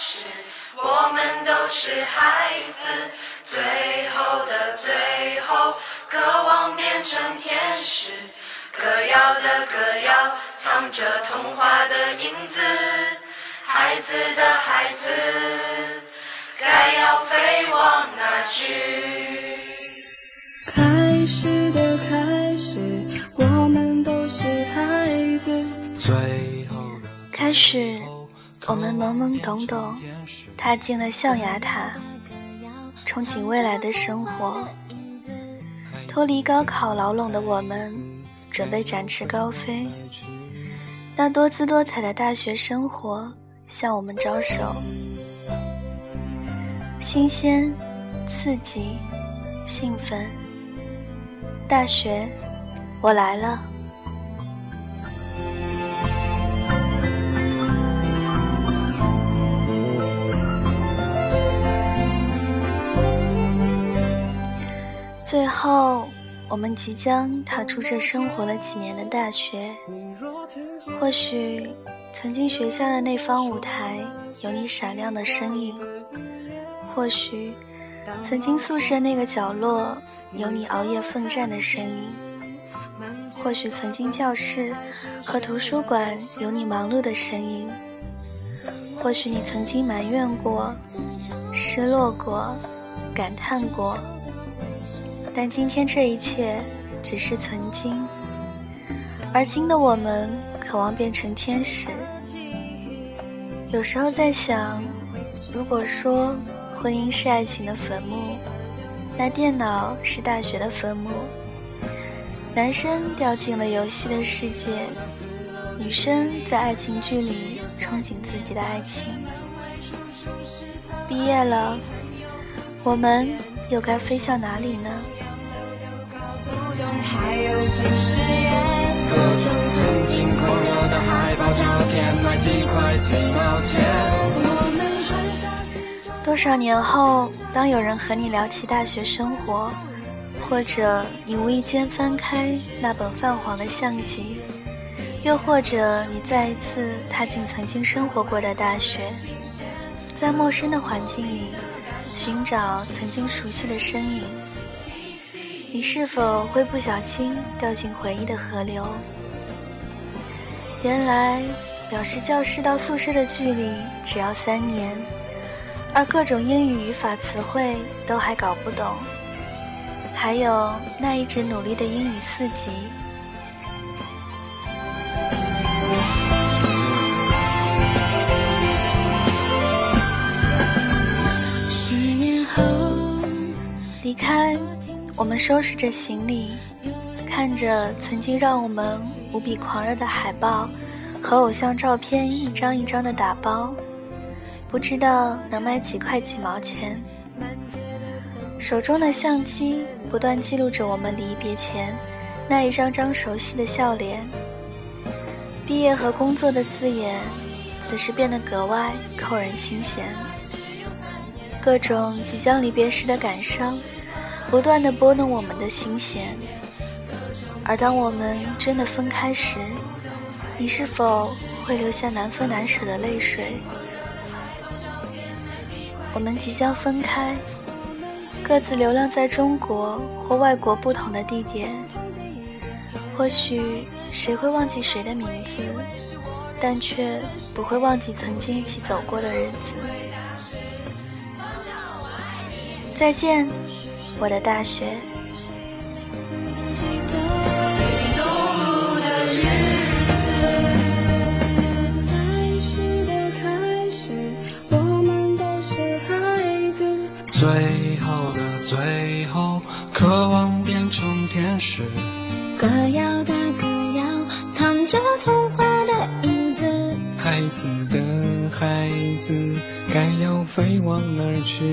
始，我们都是孩子。最后的最后，渴望变成天使。歌谣的歌谣，藏着童话的影子。孩子的孩子，该要飞往哪去？开始的开始，我们都是孩子。最后的开始，我们懵懵懂懂，踏进了象牙塔，憧憬未来的生活。脱离高考牢笼的我们，准备展翅高飞。那多姿多彩的大学生活向我们招手，新鲜、刺激、兴奋。大学，我来了。后，我们即将踏出这生活了几年的大学。或许，曾经学校的那方舞台有你闪亮的身影；或许，曾经宿舍那个角落有你熬夜奋战的身影；或许，曾经教室和图书馆有你忙碌的身影；或许，你曾经埋怨过、失落过、感叹过。但今天这一切只是曾经，而今的我们渴望变成天使。有时候在想，如果说婚姻是爱情的坟墓，那电脑是大学的坟墓。男生掉进了游戏的世界，女生在爱情剧里憧憬自己的爱情。毕业了，我们又该飞向哪里呢？新誓言，各种曾经狂热的海报照片，卖几块几毛钱。多少年后，当有人和你聊起大学生活，或者你无意间翻开那本泛黄的相集，又或者你再一次踏进曾经生活过的大学，在陌生的环境里寻找曾经熟悉的身影。你是否会不小心掉进回忆的河流？原来，表示教室到宿舍的距离只要三年，而各种英语语法词汇都还搞不懂，还有那一直努力的英语四级。十年后，离开。我们收拾着行李，看着曾经让我们无比狂热的海报和偶像照片一张一张的打包，不知道能卖几块几毛钱。手中的相机不断记录着我们离别前那一张张熟悉的笑脸。毕业和工作的字眼，此时变得格外扣人心弦。各种即将离别时的感伤。不断的拨弄我们的心弦，而当我们真的分开时，你是否会留下难分难舍的泪水？我们即将分开，各自流浪在中国或外国不同的地点。或许谁会忘记谁的名字，但却不会忘记曾经一起走过的日子。再见。我的大学。开始的开始，我们都是孩子。最后的最后，渴望变成天使。歌谣的歌谣，藏着童话的影子。孩子的孩子，该要飞往哪儿去？